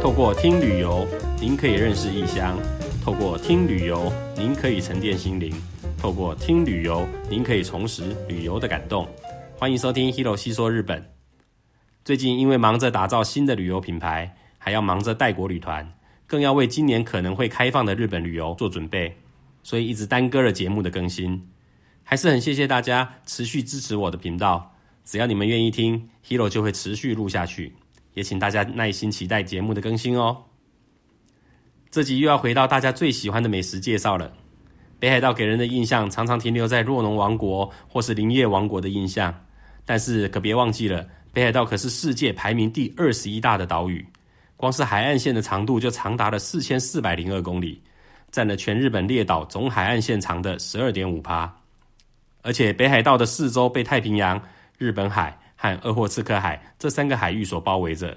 透过听旅游，您可以认识异乡；透过听旅游，您可以沉淀心灵；透过听旅游，您可以重拾旅游的感动。欢迎收听 Hero 细说日本。最近因为忙着打造新的旅游品牌，还要忙着带国旅团，更要为今年可能会开放的日本旅游做准备，所以一直耽搁了节目的更新。还是很谢谢大家持续支持我的频道，只要你们愿意听，Hero 就会持续录下去。也请大家耐心期待节目的更新哦。这集又要回到大家最喜欢的美食介绍了。北海道给人的印象常常停留在若农王国或是林业王国的印象，但是可别忘记了，北海道可是世界排名第二十一大的岛屿，光是海岸线的长度就长达了四千四百零二公里，占了全日本列岛总海岸线长的十二点五趴。而且北海道的四周被太平洋、日本海。和鄂霍次克海这三个海域所包围着，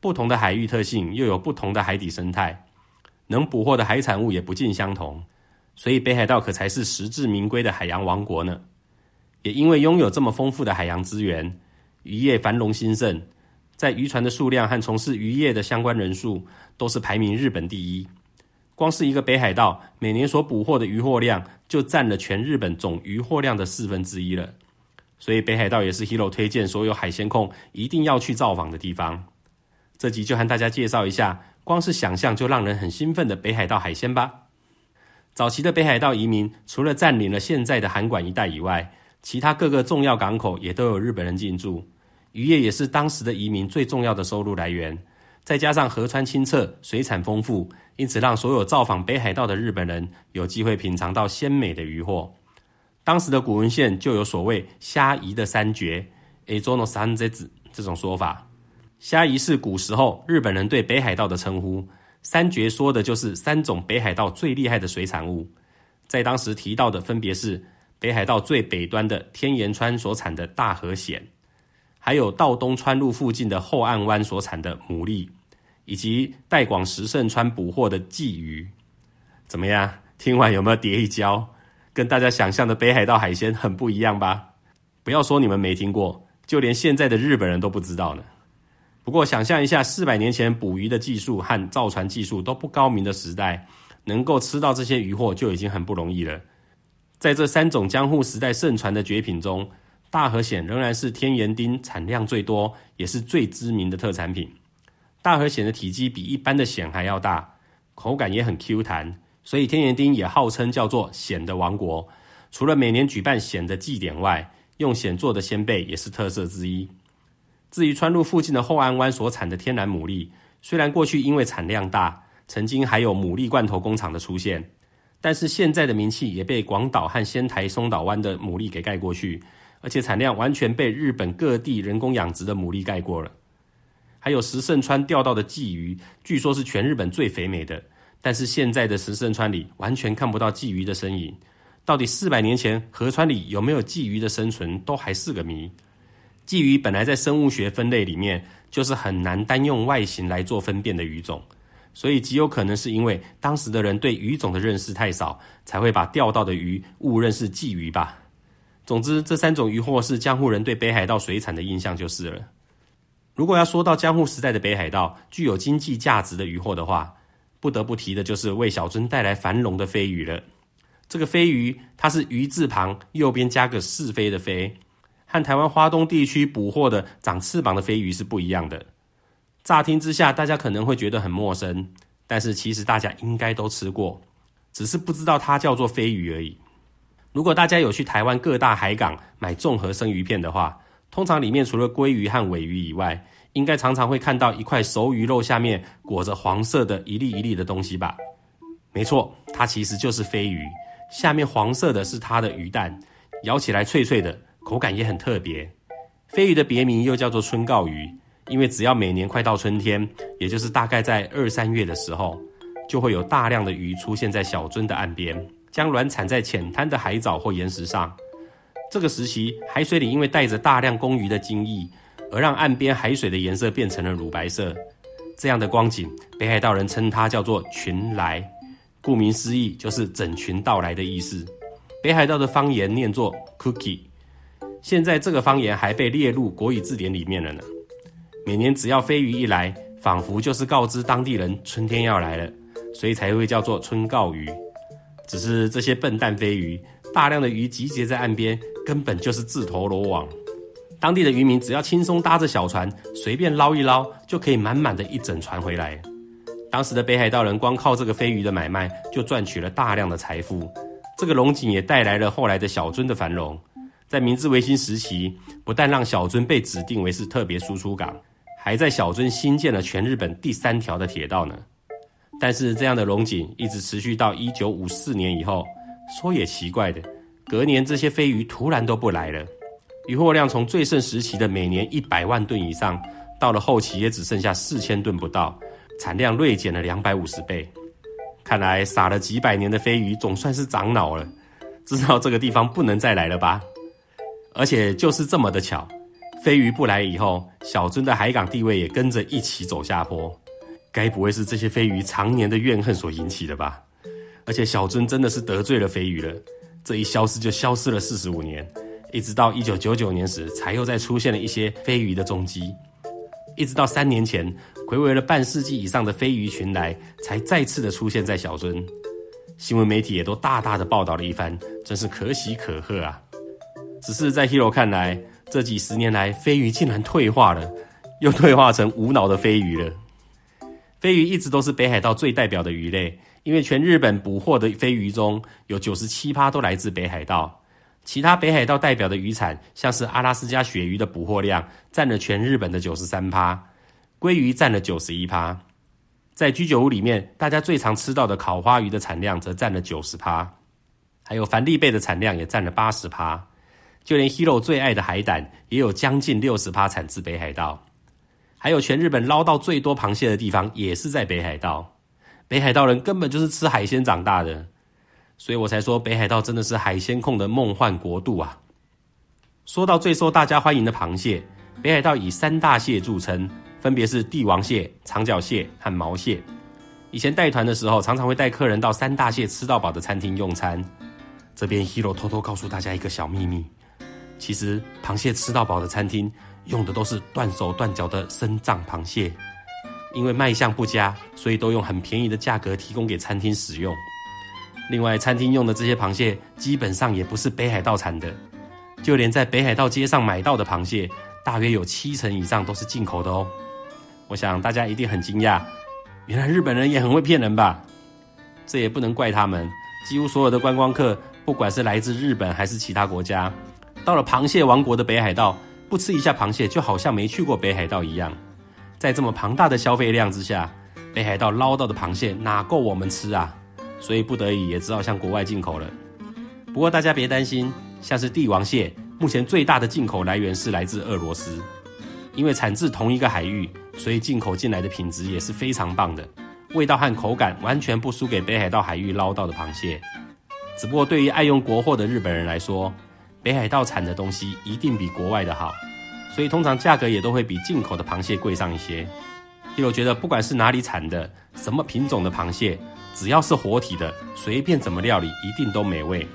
不同的海域特性又有不同的海底生态，能捕获的海产物也不尽相同，所以北海道可才是实至名归的海洋王国呢。也因为拥有这么丰富的海洋资源，渔业繁荣兴盛，在渔船的数量和从事渔业的相关人数都是排名日本第一。光是一个北海道每年所捕获的渔获量，就占了全日本总渔获量的四分之一了。所以北海道也是 Hero 推荐所有海鲜控一定要去造访的地方。这集就和大家介绍一下，光是想象就让人很兴奋的北海道海鲜吧。早期的北海道移民除了占领了现在的函馆一带以外，其他各个重要港口也都有日本人进驻，渔业也是当时的移民最重要的收入来源。再加上河川清澈，水产丰富，因此让所有造访北海道的日本人有机会品尝到鲜美的渔获。当时的古文献就有所谓“虾夷的三绝 ”，a z o n o san z z 这种说法。虾夷是古时候日本人对北海道的称呼，三绝说的就是三种北海道最厉害的水产物。在当时提到的分别是北海道最北端的天岩川所产的大和蚬，还有道东川路附近的后岸湾所产的牡蛎，以及代广石胜川捕获的鲫鱼。怎么样？听完有没有跌一跤？跟大家想象的北海道海鲜很不一样吧？不要说你们没听过，就连现在的日本人都不知道呢。不过想象一下，四百年前捕鱼的技术和造船技术都不高明的时代，能够吃到这些鱼货就已经很不容易了。在这三种江户时代盛传的绝品中，大和蚬仍然是天盐町产量最多，也是最知名的特产品。大和蚬的体积比一般的蚬还要大，口感也很 Q 弹。所以天元町也号称叫做蚬的王国。除了每年举办蚬的祭典外，用蚬做的鲜贝也是特色之一。至于川路附近的后安湾所产的天然牡蛎，虽然过去因为产量大，曾经还有牡蛎罐头工厂的出现，但是现在的名气也被广岛和仙台松岛湾的牡蛎给盖过去，而且产量完全被日本各地人工养殖的牡蛎盖过了。还有石胜川钓到的鲫鱼，据说是全日本最肥美的。但是现在的石胜川里完全看不到鲫鱼的身影，到底四百年前河川里有没有鲫鱼的生存，都还是个谜。鲫鱼本来在生物学分类里面就是很难单用外形来做分辨的鱼种，所以极有可能是因为当时的人对鱼种的认识太少，才会把钓到的鱼误认是鲫鱼吧。总之，这三种鱼货是江户人对北海道水产的印象就是了。如果要说到江户时代的北海道具有经济价值的鱼货的话，不得不提的就是为小樽带来繁荣的飞鱼了。这个飞鱼，它是鱼字旁右边加个是非的非，和台湾花东地区捕获的长翅膀的飞鱼是不一样的。乍听之下，大家可能会觉得很陌生，但是其实大家应该都吃过，只是不知道它叫做飞鱼而已。如果大家有去台湾各大海港买综合生鱼片的话，通常里面除了鲑鱼和尾鱼以外，应该常常会看到一块熟鱼肉下面裹着黄色的一粒一粒的东西吧？没错，它其实就是飞鱼，下面黄色的是它的鱼蛋，咬起来脆脆的，口感也很特别。飞鱼的别名又叫做春告鱼，因为只要每年快到春天，也就是大概在二三月的时候，就会有大量的鱼出现在小樽的岸边，将卵产在浅滩的海藻或岩石上。这个时期，海水里因为带着大量公鱼的精液。而让岸边海水的颜色变成了乳白色，这样的光景，北海道人称它叫做“群来”，顾名思义就是整群到来的意思。北海道的方言念作 “cookie”，现在这个方言还被列入国语字典里面了呢。每年只要飞鱼一来，仿佛就是告知当地人春天要来了，所以才会叫做春告鱼。只是这些笨蛋飞鱼，大量的鱼集结在岸边，根本就是自投罗网。当地的渔民只要轻松搭着小船，随便捞一捞，就可以满满的一整船回来。当时的北海道人光靠这个飞鱼的买卖，就赚取了大量的财富。这个龙井也带来了后来的小樽的繁荣。在明治维新时期，不但让小樽被指定为是特别输出港，还在小樽新建了全日本第三条的铁道呢。但是这样的龙井一直持续到一九五四年以后，说也奇怪的，隔年这些飞鱼突然都不来了，渔获量从最盛时期的每年一百万吨以上，到了后期也只剩下四千吨不到，产量锐减了两百五十倍。看来撒了几百年的飞鱼总算是长脑了，知道这个地方不能再来了吧？而且就是这么的巧，飞鱼不来以后，小樽的海港地位也跟着一起走下坡。该不会是这些飞鱼常年的怨恨所引起的吧？而且小樽真的是得罪了飞鱼了，这一消失就消失了四十五年，一直到一九九九年时，才又再出现了一些飞鱼的踪迹，一直到三年前，回违了半世纪以上的飞鱼群来，才再次的出现在小樽。新闻媒体也都大大的报道了一番，真是可喜可贺啊！只是在 Hero 看来，这几十年来，飞鱼竟然退化了，又退化成无脑的飞鱼了。飞鱼一直都是北海道最代表的鱼类，因为全日本捕获的飞鱼中有九十七趴都来自北海道。其他北海道代表的渔产，像是阿拉斯加鳕鱼的捕获量占了全日本的九十三趴，鲑鱼占了九十一趴。在居酒屋里面，大家最常吃到的烤花鱼的产量则占了九十趴，还有帆立贝的产量也占了八十趴。就连 Hero 最爱的海胆，也有将近六十趴产自北海道。还有全日本捞到最多螃蟹的地方，也是在北海道。北海道人根本就是吃海鲜长大的，所以我才说北海道真的是海鲜控的梦幻国度啊！说到最受大家欢迎的螃蟹，北海道以三大蟹著称，分别是帝王蟹、长脚蟹和毛蟹。以前带团的时候，常常会带客人到三大蟹吃到饱的餐厅用餐。这边 Hero 偷偷告诉大家一个小秘密：其实螃蟹吃到饱的餐厅。用的都是断手断脚的生藏螃蟹，因为卖相不佳，所以都用很便宜的价格提供给餐厅使用。另外，餐厅用的这些螃蟹基本上也不是北海道产的，就连在北海道街上买到的螃蟹，大约有七成以上都是进口的哦。我想大家一定很惊讶，原来日本人也很会骗人吧？这也不能怪他们，几乎所有的观光客，不管是来自日本还是其他国家，到了螃蟹王国的北海道。不吃一下螃蟹，就好像没去过北海道一样。在这么庞大的消费量之下，北海道捞到的螃蟹哪够我们吃啊？所以不得已也只好向国外进口了。不过大家别担心，像是帝王蟹，目前最大的进口来源是来自俄罗斯，因为产自同一个海域，所以进口进来的品质也是非常棒的，味道和口感完全不输给北海道海域捞到的螃蟹。只不过对于爱用国货的日本人来说，北海道产的东西一定比国外的好，所以通常价格也都会比进口的螃蟹贵上一些。因为我觉得不管是哪里产的，什么品种的螃蟹，只要是活体的，随便怎么料理一定都美味。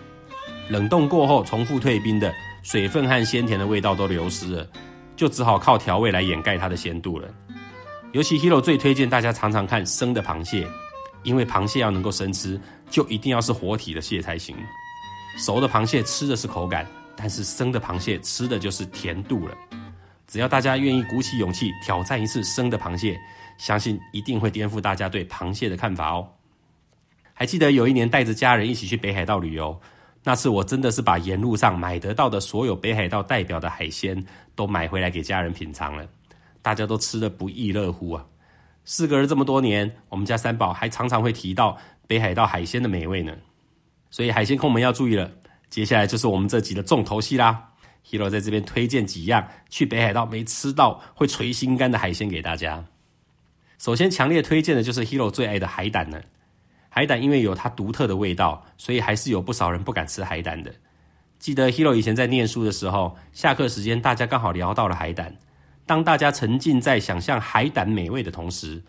冷冻过后重复退冰的，水分和鲜甜的味道都流失了，就只好靠调味来掩盖它的鲜度了。尤其 Hero 最推荐大家常常看生的螃蟹，因为螃蟹要能够生吃，就一定要是活体的蟹才行。熟的螃蟹吃的是口感。但是生的螃蟹吃的就是甜度了。只要大家愿意鼓起勇气挑战一次生的螃蟹，相信一定会颠覆大家对螃蟹的看法哦。还记得有一年带着家人一起去北海道旅游，那次我真的是把沿路上买得到的所有北海道代表的海鲜都买回来给家人品尝了，大家都吃得不亦乐乎啊。事隔了这么多年，我们家三宝还常常会提到北海道海鲜的美味呢。所以海鲜控们要注意了。接下来就是我们这集的重头戏啦！Hero 在这边推荐几样去北海道没吃到会垂心肝的海鲜给大家。首先，强烈推荐的就是 Hero 最爱的海胆了。海胆因为有它独特的味道，所以还是有不少人不敢吃海胆的。记得 Hero 以前在念书的时候，下课时间大家刚好聊到了海胆。当大家沉浸在想象海胆美味的同时，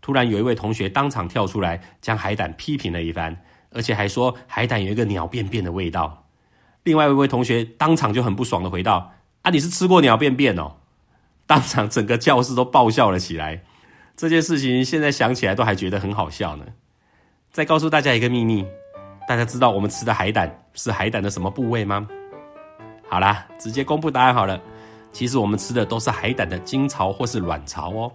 突然有一位同学当场跳出来，将海胆批评了一番，而且还说海胆有一个鸟便便的味道。另外一位同学当场就很不爽的回道：“啊，你是吃过鸟便便哦！”当场整个教室都爆笑了起来。这件事情现在想起来都还觉得很好笑呢。再告诉大家一个秘密，大家知道我们吃的海胆是海胆的什么部位吗？好啦，直接公布答案好了。其实我们吃的都是海胆的精巢或是卵巢哦。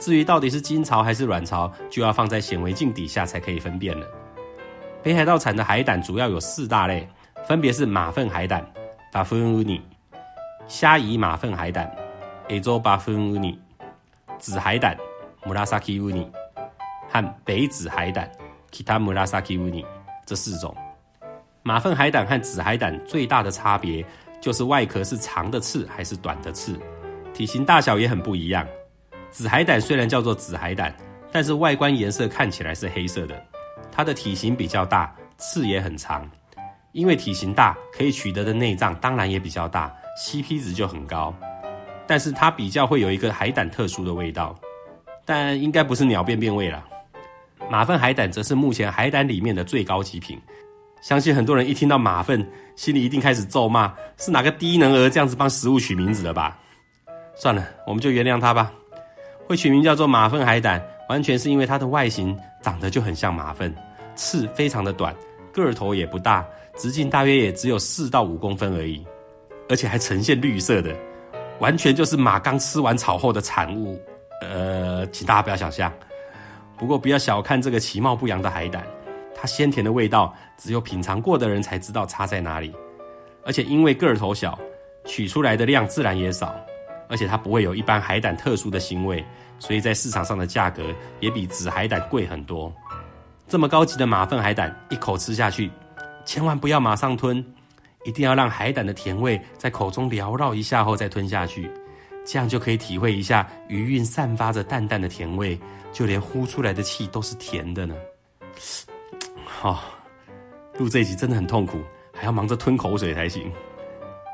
至于到底是精巢还是卵巢，就要放在显微镜底下才可以分辨了。北海道产的海胆主要有四大类，分别是马粪海胆 b a f u n u n i 虾夷马粪海胆 a z o b a f u n u n i 紫海胆 （Murasaki uni） 和北紫海胆 （Kita Murasaki uni） 这四种。马粪海胆和紫海胆最大的差别就是外壳是长的刺还是短的刺，体型大小也很不一样。紫海胆虽然叫做紫海胆，但是外观颜色看起来是黑色的。它的体型比较大，刺也很长。因为体型大，可以取得的内脏当然也比较大，CP 值就很高。但是它比较会有一个海胆特殊的味道，但应该不是鸟便便味了。马粪海胆则是目前海胆里面的最高级品。相信很多人一听到马粪，心里一定开始咒骂：是哪个低能儿这样子帮食物取名字的吧？算了，我们就原谅他吧。会取名叫做马粪海胆，完全是因为它的外形长得就很像马粪，刺非常的短，个头也不大，直径大约也只有四到五公分而已，而且还呈现绿色的，完全就是马刚吃完草后的产物。呃，请大家不要想象。不过不要小看这个其貌不扬的海胆，它鲜甜的味道只有品尝过的人才知道差在哪里，而且因为个头小，取出来的量自然也少。而且它不会有一般海胆特殊的腥味，所以在市场上的价格也比紫海胆贵很多。这么高级的马粪海胆，一口吃下去，千万不要马上吞，一定要让海胆的甜味在口中缭绕一下后再吞下去，这样就可以体会一下余韵散发着淡淡的甜味，就连呼出来的气都是甜的呢。好，录这一集真的很痛苦，还要忙着吞口水才行，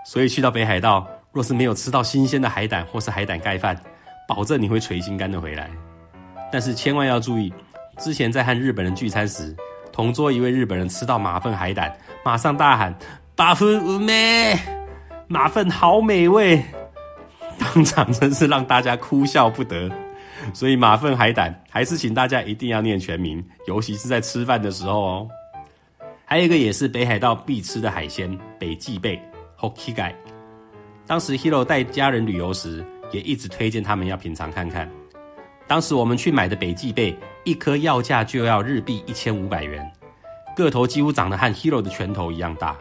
所以去到北海道。若是没有吃到新鲜的海胆或是海胆盖饭，保证你会垂心肝的回来。但是千万要注意，之前在和日本人聚餐时，同桌一位日本人吃到马粪海胆，马上大喊“马粪无美，马粪好美味”，当场真是让大家哭笑不得。所以马粪海胆还是请大家一定要念全名，尤其是在吃饭的时候哦。还有一个也是北海道必吃的海鲜——北极贝 （Hokigai）。当时 Hero 带家人旅游时，也一直推荐他们要品尝看看。当时我们去买的北极贝，一颗要价就要日币一千五百元，个头几乎长得和 Hero 的拳头一样大。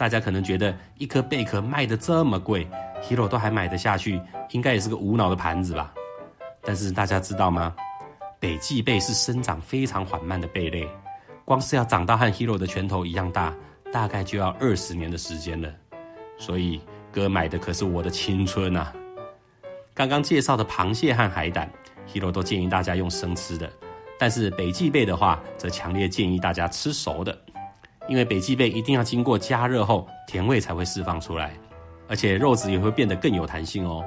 大家可能觉得一颗贝壳卖的这么贵，Hero 都还买得下去，应该也是个无脑的盘子吧？但是大家知道吗？北极贝是生长非常缓慢的贝类，光是要长到和 Hero 的拳头一样大，大概就要二十年的时间了。所以。哥买的可是我的青春啊！刚刚介绍的螃蟹和海胆，Hero 都建议大家用生吃的，但是北极贝的话，则强烈建议大家吃熟的，因为北极贝一定要经过加热后，甜味才会释放出来，而且肉质也会变得更有弹性哦。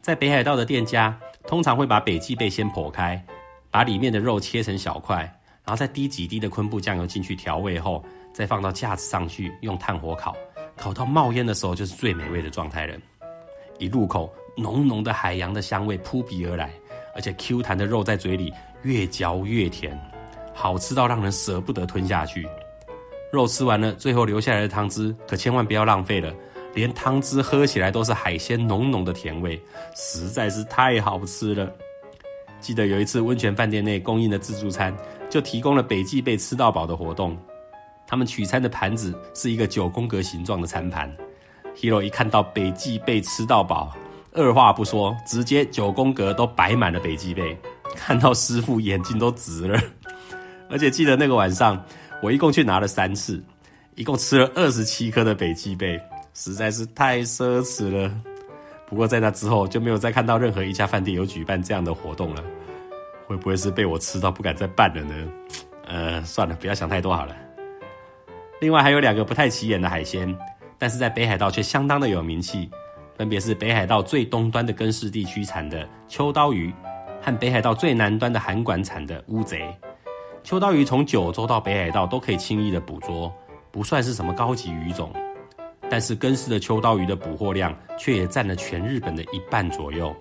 在北海道的店家，通常会把北极贝先剖开，把里面的肉切成小块，然后再滴几滴的昆布酱油进去调味后，再放到架子上去用炭火烤。烤到冒烟的时候，就是最美味的状态了。一入口，浓浓的海洋的香味扑鼻而来，而且 Q 弹的肉在嘴里越嚼越甜，好吃到让人舍不得吞下去。肉吃完了，最后留下来的汤汁可千万不要浪费了，连汤汁喝起来都是海鲜浓浓的甜味，实在是太好吃了。记得有一次温泉饭店内供应的自助餐，就提供了北极贝吃到饱的活动。他们取餐的盘子是一个九宫格形状的餐盘，Hero 一看到北极贝吃到饱，二话不说，直接九宫格都摆满了北极贝，看到师傅眼睛都直了。而且记得那个晚上，我一共去拿了三次，一共吃了二十七颗的北极贝，实在是太奢侈了。不过在那之后就没有再看到任何一家饭店有举办这样的活动了，会不会是被我吃到不敢再办了呢？呃，算了，不要想太多好了。另外还有两个不太起眼的海鲜，但是在北海道却相当的有名气，分别是北海道最东端的根室地区产的秋刀鱼，和北海道最南端的函馆产的乌贼。秋刀鱼从九州到北海道都可以轻易的捕捉，不算是什么高级鱼种，但是根室的秋刀鱼的捕获量却也占了全日本的一半左右，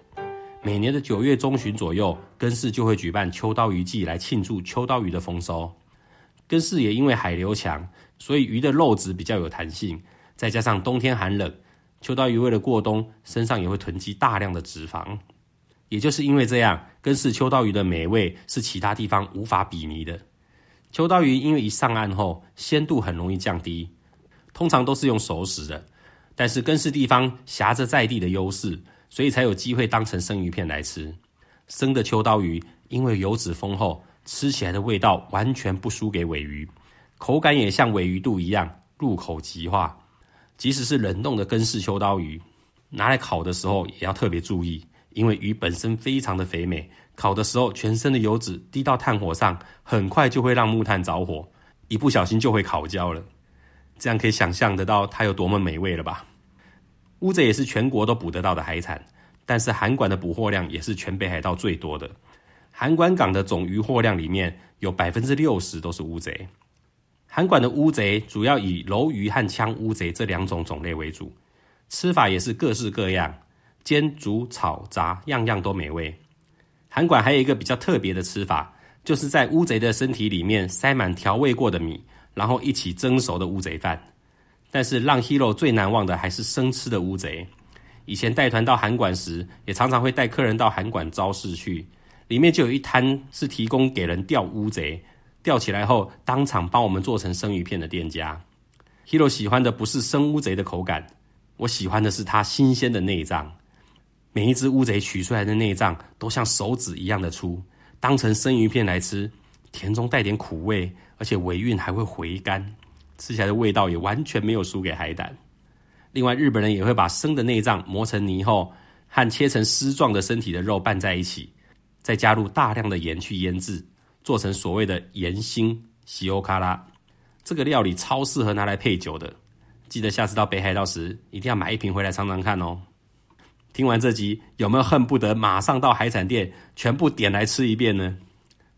每年的九月中旬左右，根室就会举办秋刀鱼季来庆祝秋刀鱼的丰收。根室也因为海流强，所以鱼的肉质比较有弹性，再加上冬天寒冷，秋刀鱼为了过冬，身上也会囤积大量的脂肪。也就是因为这样，根室秋刀鱼的美味是其他地方无法比拟的。秋刀鱼因为一上岸后，鲜度很容易降低，通常都是用熟食的。但是根室地方挟着在地的优势，所以才有机会当成生鱼片来吃。生的秋刀鱼因为油脂丰厚。吃起来的味道完全不输给尾鱼，口感也像尾鱼肚一样入口即化。即使是冷冻的根式秋刀鱼，拿来烤的时候也要特别注意，因为鱼本身非常的肥美，烤的时候全身的油脂滴到炭火上，很快就会让木炭着火，一不小心就会烤焦了。这样可以想象得到它有多么美味了吧？乌贼也是全国都捕得到的海产，但是韩馆的捕获量也是全北海道最多的。韩馆港的总渔获量里面有百分之六十都是乌贼。韩馆的乌贼主要以鲈鱼和枪乌贼这两种种类为主，吃法也是各式各样，煎、煮、炒、炸，样样都美味。韩馆还有一个比较特别的吃法，就是在乌贼的身体里面塞满调味过的米，然后一起蒸熟的乌贼饭。但是让 Hero 最难忘的还是生吃的乌贼。以前带团到韩馆时，也常常会带客人到韩馆招式去。里面就有一摊是提供给人钓乌贼，钓起来后当场帮我们做成生鱼片的店家。Hero 喜欢的不是生乌贼的口感，我喜欢的是它新鲜的内脏。每一只乌贼取出来的内脏都像手指一样的粗，当成生鱼片来吃，甜中带点苦味，而且尾韵还会回甘，吃起来的味道也完全没有输给海胆。另外，日本人也会把生的内脏磨成泥后，和切成丝状的身体的肉拌在一起。再加入大量的盐去腌制，做成所谓的盐心西欧卡拉。这个料理超适合拿来配酒的，记得下次到北海道时一定要买一瓶回来尝尝看哦。听完这集，有没有恨不得马上到海产店全部点来吃一遍呢？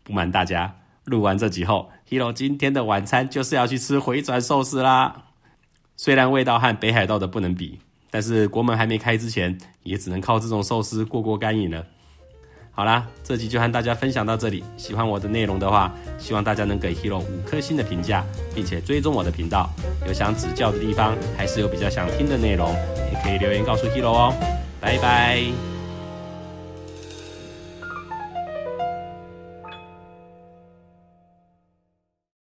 不瞒大家，录完这集后，Hero 今天的晚餐就是要去吃回转寿司啦。虽然味道和北海道的不能比，但是国门还没开之前，也只能靠这种寿司过过干瘾了。好啦，这集就和大家分享到这里。喜欢我的内容的话，希望大家能给 Hero 五颗星的评价，并且追踪我的频道。有想指教的地方，还是有比较想听的内容，也可以留言告诉 Hero 哦。拜拜。